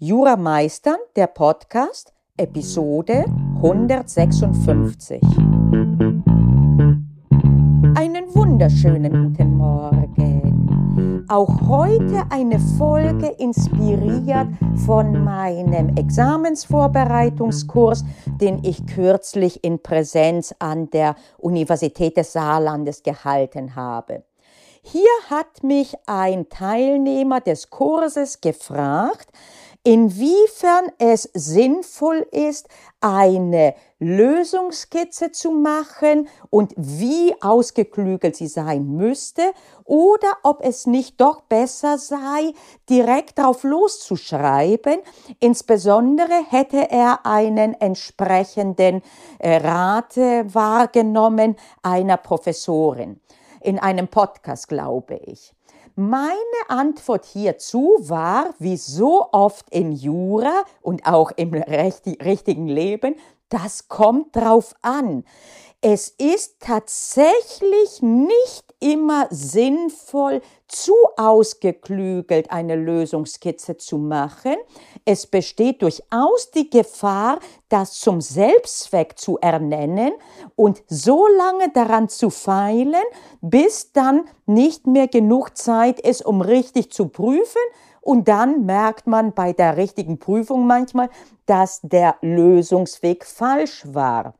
Jura Meistern, der Podcast, Episode 156. Einen wunderschönen guten Morgen. Auch heute eine Folge inspiriert von meinem Examensvorbereitungskurs, den ich kürzlich in Präsenz an der Universität des Saarlandes gehalten habe. Hier hat mich ein Teilnehmer des Kurses gefragt, inwiefern es sinnvoll ist, eine Lösungskizze zu machen und wie ausgeklügelt sie sein müsste oder ob es nicht doch besser sei, direkt drauf loszuschreiben. Insbesondere hätte er einen entsprechenden äh, Rat wahrgenommen einer Professorin in einem Podcast, glaube ich. Meine Antwort hierzu war, wie so oft in Jura und auch im richtigen Leben, das kommt drauf an. Es ist tatsächlich nicht immer sinnvoll, zu ausgeklügelt eine Lösungskizze zu machen. Es besteht durchaus die Gefahr, das zum Selbstzweck zu ernennen und so lange daran zu feilen, bis dann nicht mehr genug Zeit ist, um richtig zu prüfen. Und dann merkt man bei der richtigen Prüfung manchmal, dass der Lösungsweg falsch war.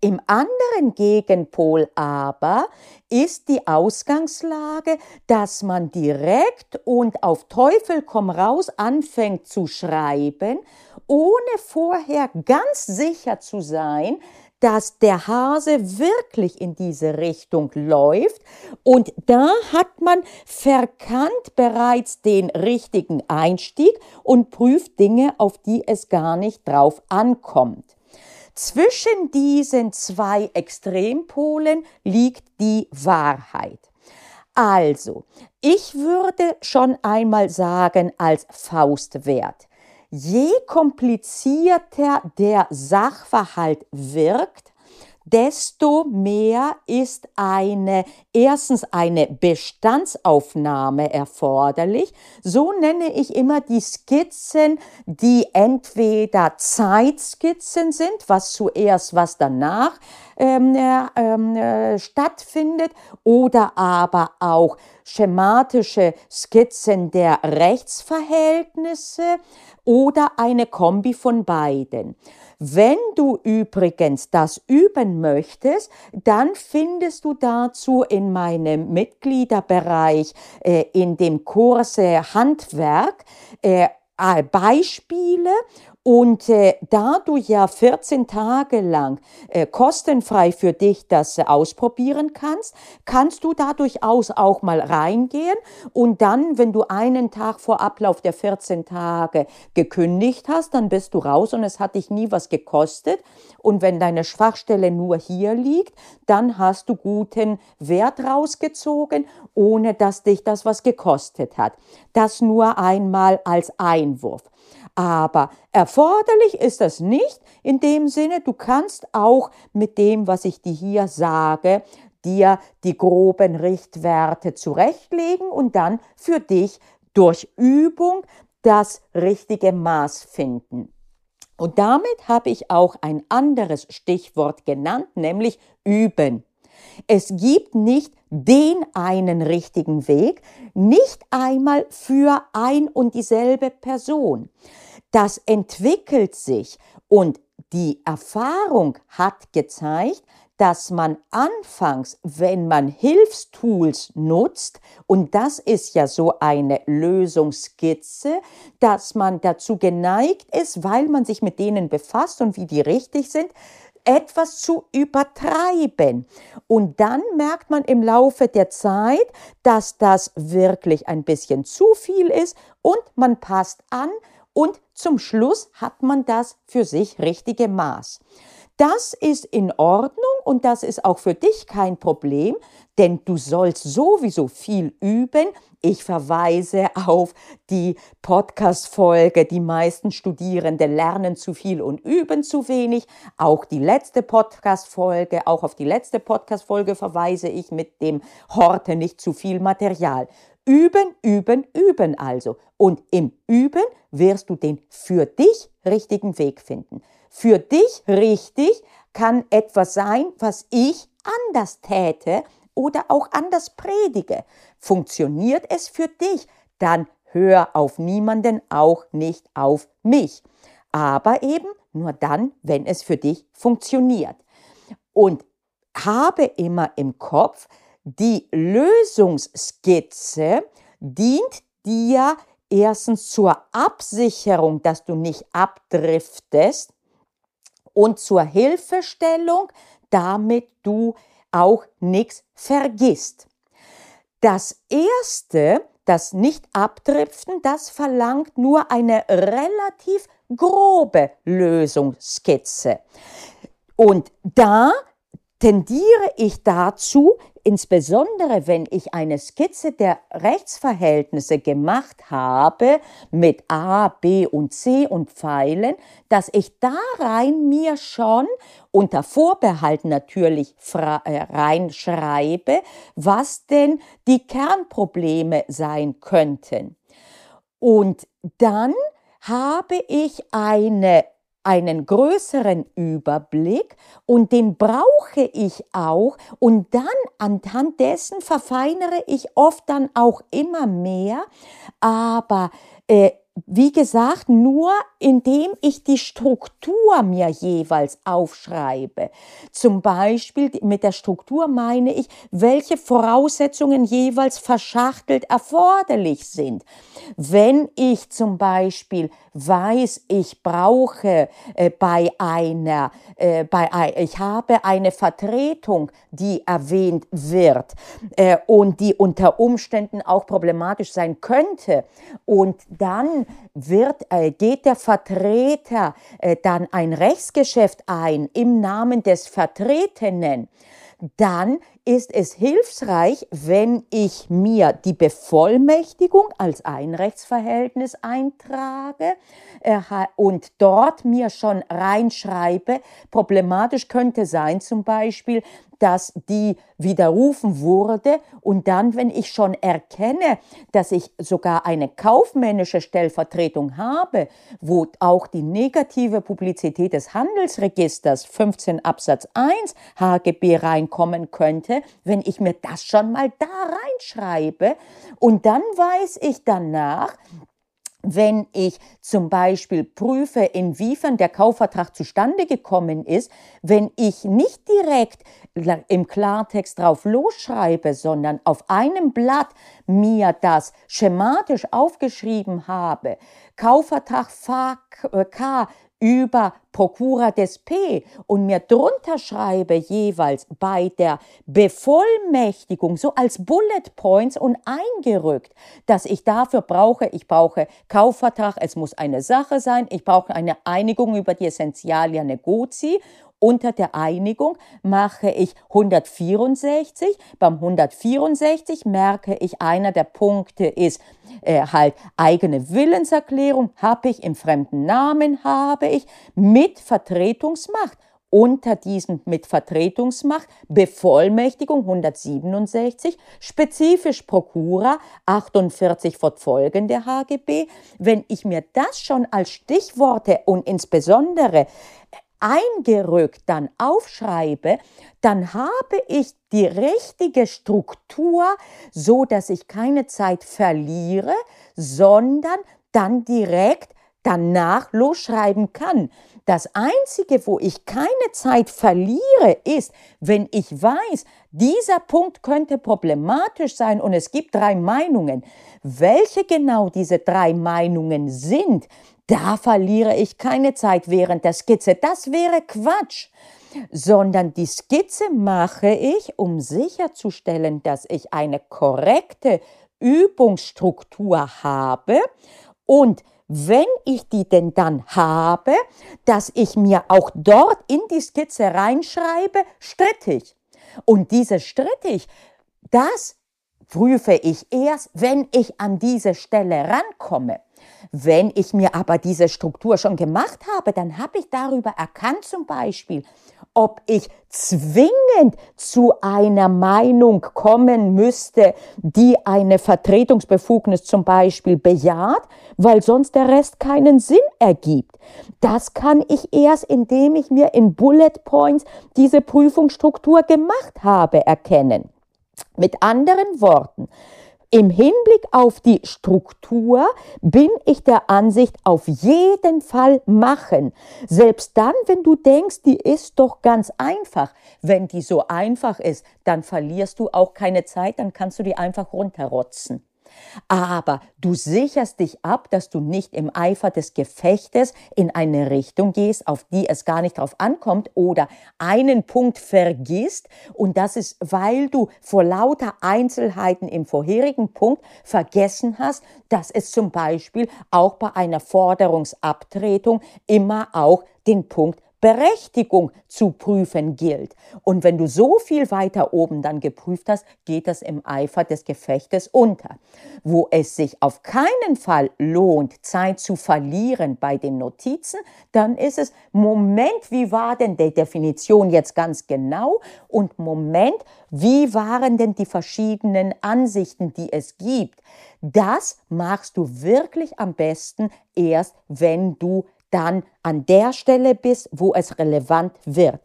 Im anderen Gegenpol aber ist die Ausgangslage, dass man direkt und auf Teufel komm raus anfängt zu schreiben, ohne vorher ganz sicher zu sein, dass der Hase wirklich in diese Richtung läuft. Und da hat man verkannt bereits den richtigen Einstieg und prüft Dinge, auf die es gar nicht drauf ankommt. Zwischen diesen zwei Extrempolen liegt die Wahrheit. Also, ich würde schon einmal sagen als Faustwert, je komplizierter der Sachverhalt wirkt, desto mehr ist eine, erstens eine Bestandsaufnahme erforderlich. So nenne ich immer die Skizzen, die entweder Zeitskizzen sind, was zuerst, was danach ähm, äh, ähm, äh, stattfindet, oder aber auch schematische Skizzen der Rechtsverhältnisse oder eine Kombi von beiden. Wenn du übrigens das üben möchtest, dann findest du dazu in meinem Mitgliederbereich äh, in dem Kurse Handwerk äh, Beispiele und äh, da du ja 14 Tage lang äh, kostenfrei für dich das äh, ausprobieren kannst, kannst du da durchaus auch mal reingehen und dann, wenn du einen Tag vor Ablauf der 14 Tage gekündigt hast, dann bist du raus und es hat dich nie was gekostet. Und wenn deine Schwachstelle nur hier liegt, dann hast du guten Wert rausgezogen, ohne dass dich das was gekostet hat. Das nur einmal als Einwurf. Aber erforderlich ist das nicht in dem Sinne, du kannst auch mit dem, was ich dir hier sage, dir die groben Richtwerte zurechtlegen und dann für dich durch Übung das richtige Maß finden. Und damit habe ich auch ein anderes Stichwort genannt, nämlich üben. Es gibt nicht den einen richtigen Weg, nicht einmal für ein und dieselbe Person. Das entwickelt sich und die Erfahrung hat gezeigt, dass man anfangs, wenn man Hilfstools nutzt, und das ist ja so eine Lösungskizze, dass man dazu geneigt ist, weil man sich mit denen befasst und wie die richtig sind, etwas zu übertreiben. Und dann merkt man im Laufe der Zeit, dass das wirklich ein bisschen zu viel ist und man passt an und zum Schluss hat man das für sich richtige Maß. Das ist in Ordnung und das ist auch für dich kein Problem, denn du sollst sowieso viel üben. Ich verweise auf die Podcast-Folge, die meisten Studierende lernen zu viel und üben zu wenig. Auch die letzte Podcast-Folge, auch auf die letzte Podcast-Folge verweise ich mit dem Horte nicht zu viel Material. Üben, üben, üben also. Und im Üben wirst du den für dich richtigen Weg finden. Für dich richtig kann etwas sein, was ich anders täte oder auch anders predige. Funktioniert es für dich, dann hör auf niemanden, auch nicht auf mich. Aber eben nur dann, wenn es für dich funktioniert. Und habe immer im Kopf, die Lösungsskizze dient dir erstens zur Absicherung, dass du nicht abdriftest und zur Hilfestellung, damit du auch nichts vergisst. Das erste, das Nicht-Abdriften, das verlangt nur eine relativ grobe Lösungsskizze. Und da tendiere ich dazu, insbesondere wenn ich eine Skizze der Rechtsverhältnisse gemacht habe mit A, B und C und Pfeilen, dass ich da rein mir schon unter Vorbehalt natürlich äh, reinschreibe, was denn die Kernprobleme sein könnten. Und dann habe ich eine einen größeren Überblick und den brauche ich auch. Und dann anhand dessen verfeinere ich oft dann auch immer mehr, aber äh, wie gesagt, nur indem ich die Struktur mir jeweils aufschreibe. Zum Beispiel mit der Struktur meine ich, welche Voraussetzungen jeweils verschachtelt erforderlich sind. Wenn ich zum Beispiel weiß, ich brauche äh, bei einer, äh, bei, ich habe eine Vertretung, die erwähnt wird äh, und die unter Umständen auch problematisch sein könnte und dann wird, äh, geht der Vertreter äh, dann ein Rechtsgeschäft ein im Namen des Vertretenen, dann ist es hilfreich, wenn ich mir die Bevollmächtigung als Einrechtsverhältnis eintrage äh, und dort mir schon reinschreibe. Problematisch könnte sein zum Beispiel, dass die widerrufen wurde und dann, wenn ich schon erkenne, dass ich sogar eine kaufmännische Stellvertretung habe, wo auch die negative Publizität des Handelsregisters 15 Absatz 1 HGB reinkommen könnte, wenn ich mir das schon mal da reinschreibe. Und dann weiß ich danach, wenn ich zum Beispiel prüfe, inwiefern der Kaufvertrag zustande gekommen ist, wenn ich nicht direkt im Klartext drauf losschreibe, sondern auf einem Blatt mir das schematisch aufgeschrieben habe, Kaufvertrag K über Prokura des P und mir drunter schreibe jeweils bei der Bevollmächtigung so als Bullet Points und eingerückt, dass ich dafür brauche, ich brauche Kaufvertrag, es muss eine Sache sein, ich brauche eine Einigung über die Essentialia Negozi unter der Einigung mache ich 164. Beim 164 merke ich, einer der Punkte ist äh, halt eigene Willenserklärung habe ich, im fremden Namen habe ich, mit Vertretungsmacht unter diesem mit Vertretungsmacht, Bevollmächtigung 167, spezifisch Prokura 48 fortfolgende HGB. Wenn ich mir das schon als Stichworte und insbesondere eingerückt dann aufschreibe, dann habe ich die richtige Struktur, so dass ich keine Zeit verliere, sondern dann direkt danach losschreiben kann. Das Einzige, wo ich keine Zeit verliere, ist, wenn ich weiß, dieser Punkt könnte problematisch sein und es gibt drei Meinungen. Welche genau diese drei Meinungen sind, da verliere ich keine Zeit während der Skizze. Das wäre Quatsch. Sondern die Skizze mache ich, um sicherzustellen, dass ich eine korrekte Übungsstruktur habe und wenn ich die denn dann habe, dass ich mir auch dort in die Skizze reinschreibe, strittig. Und diese strittig, das prüfe ich erst, wenn ich an diese Stelle rankomme. Wenn ich mir aber diese Struktur schon gemacht habe, dann habe ich darüber erkannt zum Beispiel, ob ich zwingend zu einer Meinung kommen müsste, die eine Vertretungsbefugnis zum Beispiel bejaht, weil sonst der Rest keinen Sinn ergibt. Das kann ich erst, indem ich mir in Bullet Points diese Prüfungsstruktur gemacht habe, erkennen. Mit anderen Worten, im Hinblick auf die Struktur bin ich der Ansicht, auf jeden Fall machen. Selbst dann, wenn du denkst, die ist doch ganz einfach. Wenn die so einfach ist, dann verlierst du auch keine Zeit, dann kannst du die einfach runterrotzen. Aber du sicherst dich ab, dass du nicht im Eifer des Gefechtes in eine Richtung gehst, auf die es gar nicht drauf ankommt oder einen Punkt vergisst. Und das ist, weil du vor lauter Einzelheiten im vorherigen Punkt vergessen hast, dass es zum Beispiel auch bei einer Forderungsabtretung immer auch den Punkt Berechtigung zu prüfen gilt. Und wenn du so viel weiter oben dann geprüft hast, geht das im Eifer des Gefechtes unter. Wo es sich auf keinen Fall lohnt, Zeit zu verlieren bei den Notizen, dann ist es, Moment, wie war denn die Definition jetzt ganz genau? Und Moment, wie waren denn die verschiedenen Ansichten, die es gibt? Das machst du wirklich am besten erst, wenn du dann an der Stelle bist, wo es relevant wird.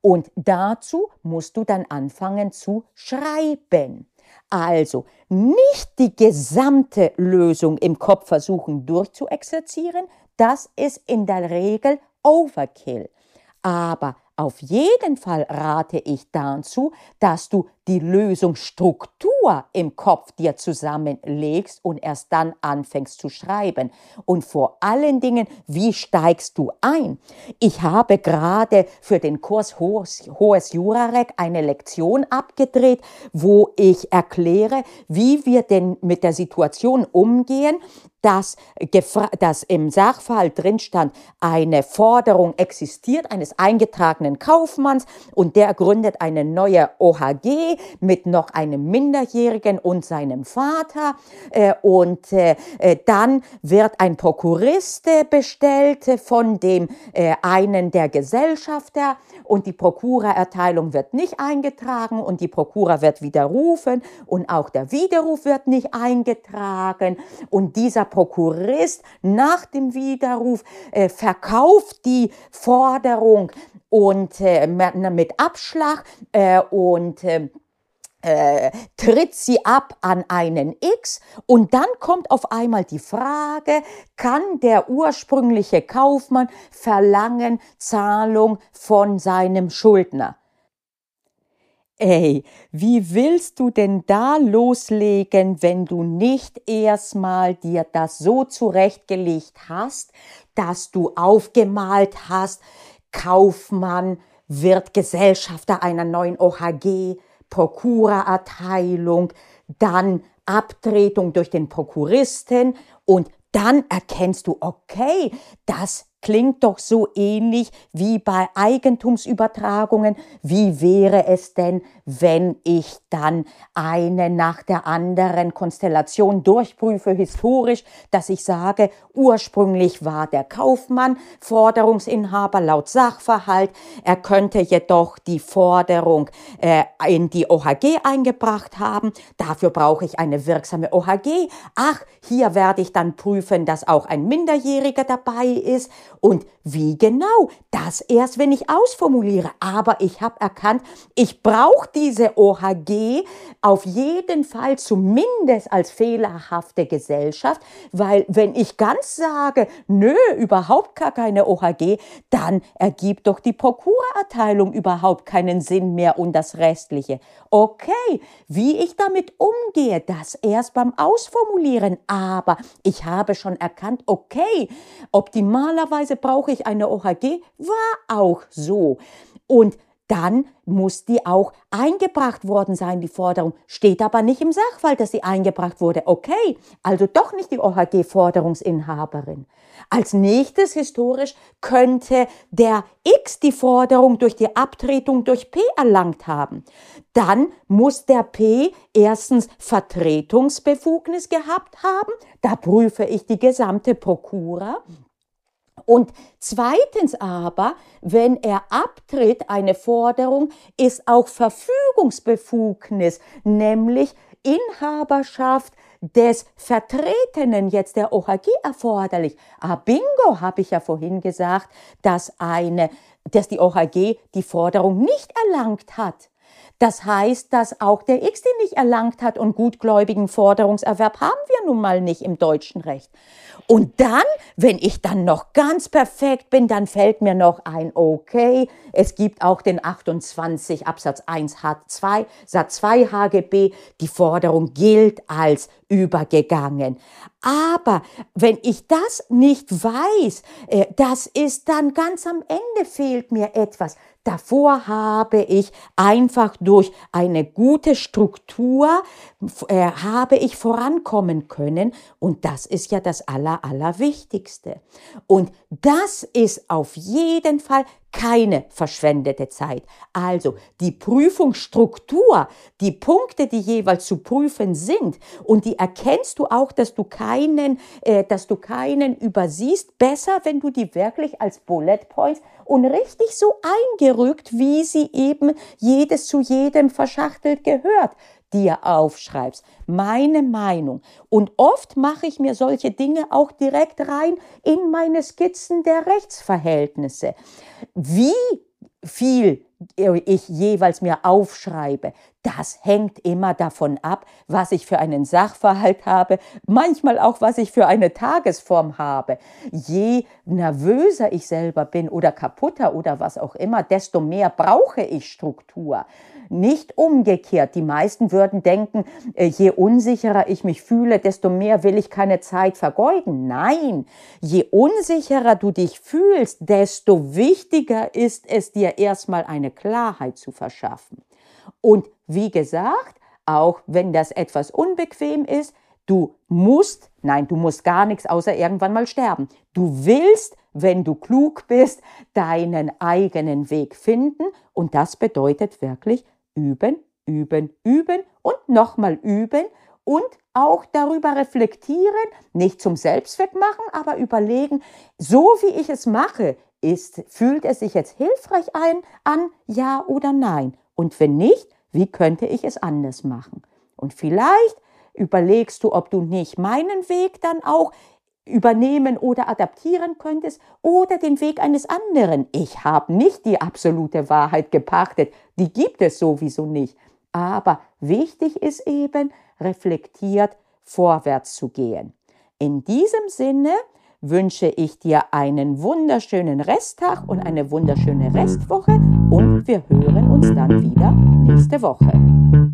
Und dazu musst du dann anfangen zu schreiben. Also nicht die gesamte Lösung im Kopf versuchen durchzuexerzieren, das ist in der Regel Overkill. Aber auf jeden Fall rate ich dazu, dass du die Lösungsstruktur im Kopf dir zusammenlegst und erst dann anfängst zu schreiben. Und vor allen Dingen, wie steigst du ein? Ich habe gerade für den Kurs Hohes, Hohes Jurarek eine Lektion abgedreht, wo ich erkläre, wie wir denn mit der Situation umgehen, dass, dass im Sachverhalt drin stand, eine Forderung existiert eines eingetragenen Kaufmanns und der gründet eine neue OHG mit noch einem Minderjährigen und seinem Vater. Äh, und äh, äh dann wird ein Prokurist äh, bestellt von dem äh, einen der Gesellschafter und die Prokurererteilung wird nicht eingetragen und die Prokura wird widerrufen und auch der Widerruf wird nicht eingetragen. Und dieser Prokurist nach dem Widerruf äh, verkauft die Forderung und äh, mit Abschlag äh, und äh, äh, tritt sie ab an einen X und dann kommt auf einmal die Frage, kann der ursprüngliche Kaufmann verlangen Zahlung von seinem Schuldner? Ey, wie willst du denn da loslegen, wenn du nicht erstmal dir das so zurechtgelegt hast, dass du aufgemalt hast, Kaufmann wird Gesellschafter einer neuen OHG, Prokuraerteilung, dann Abtretung durch den Prokuristen und dann erkennst du, okay, das klingt doch so ähnlich wie bei Eigentumsübertragungen. Wie wäre es denn, wenn ich dann eine nach der anderen Konstellation durchprüfe historisch, dass ich sage, ursprünglich war der Kaufmann Forderungsinhaber laut Sachverhalt, er könnte jedoch die Forderung äh, in die OHG eingebracht haben, dafür brauche ich eine wirksame OHG. Ach, hier werde ich dann prüfen, dass auch ein Minderjähriger dabei ist und wie genau? Das erst, wenn ich ausformuliere. Aber ich habe erkannt, ich brauche diese OHG auf jeden Fall zumindest als fehlerhafte Gesellschaft, weil wenn ich ganz sage, nö, überhaupt gar keine OHG, dann ergibt doch die Prokurerteilung überhaupt keinen Sinn mehr und das Restliche. Okay, wie ich damit umgehe, das erst beim Ausformulieren. Aber ich habe schon erkannt, okay, optimalerweise Weise brauche ich eine OHG, war auch so. Und dann muss die auch eingebracht worden sein, die Forderung. Steht aber nicht im Sachfall, dass sie eingebracht wurde. Okay, also doch nicht die OHG-Forderungsinhaberin. Als nächstes historisch könnte der X die Forderung durch die Abtretung durch P erlangt haben. Dann muss der P erstens Vertretungsbefugnis gehabt haben. Da prüfe ich die gesamte Prokura Und zweitens aber, wenn er abtritt, eine Forderung, ist auch Verfügungsbefugnis, nämlich Inhaberschaft des Vertretenen jetzt der OHG erforderlich. Ah, bingo, habe ich ja vorhin gesagt, dass eine, dass die OHG die Forderung nicht erlangt hat. Das heißt, dass auch der X den nicht erlangt hat und gutgläubigen Forderungserwerb haben wir nun mal nicht im deutschen Recht. Und dann, wenn ich dann noch ganz perfekt bin, dann fällt mir noch ein, okay, es gibt auch den 28 Absatz 1 H2, Satz 2 HGB, die Forderung gilt als übergegangen. Aber wenn ich das nicht weiß, äh, das ist dann ganz am Ende fehlt mir etwas. Davor habe ich einfach durch eine gute Struktur, äh, habe ich vorankommen können. Und das ist ja das Aller, Allerwichtigste. Und das ist auf jeden Fall keine verschwendete Zeit. Also die Prüfungsstruktur, die Punkte, die jeweils zu prüfen sind, und die erkennst du auch, dass du keinen, äh, dass du keinen übersiehst, besser, wenn du die wirklich als Bullet Points und richtig so eingerückt, wie sie eben jedes zu jedem verschachtelt gehört dir aufschreibst. Meine Meinung. Und oft mache ich mir solche Dinge auch direkt rein in meine Skizzen der Rechtsverhältnisse. Wie viel ich jeweils mir aufschreibe, das hängt immer davon ab, was ich für einen Sachverhalt habe, manchmal auch, was ich für eine Tagesform habe. Je nervöser ich selber bin oder kaputter oder was auch immer, desto mehr brauche ich Struktur nicht umgekehrt. Die meisten würden denken, äh, je unsicherer ich mich fühle, desto mehr will ich keine Zeit vergeuden. Nein, je unsicherer du dich fühlst, desto wichtiger ist es dir erstmal eine Klarheit zu verschaffen. Und wie gesagt, auch wenn das etwas unbequem ist, du musst, nein, du musst gar nichts außer irgendwann mal sterben. Du willst, wenn du klug bist, deinen eigenen Weg finden und das bedeutet wirklich üben, üben, üben und nochmal üben und auch darüber reflektieren, nicht zum Selbstzweck machen, aber überlegen, so wie ich es mache, ist, fühlt es sich jetzt hilfreich ein, an, ja oder nein? Und wenn nicht, wie könnte ich es anders machen? Und vielleicht überlegst du, ob du nicht meinen Weg dann auch übernehmen oder adaptieren könntest oder den Weg eines anderen. Ich habe nicht die absolute Wahrheit gepachtet, die gibt es sowieso nicht. Aber wichtig ist eben, reflektiert vorwärts zu gehen. In diesem Sinne wünsche ich dir einen wunderschönen Resttag und eine wunderschöne Restwoche und wir hören uns dann wieder nächste Woche.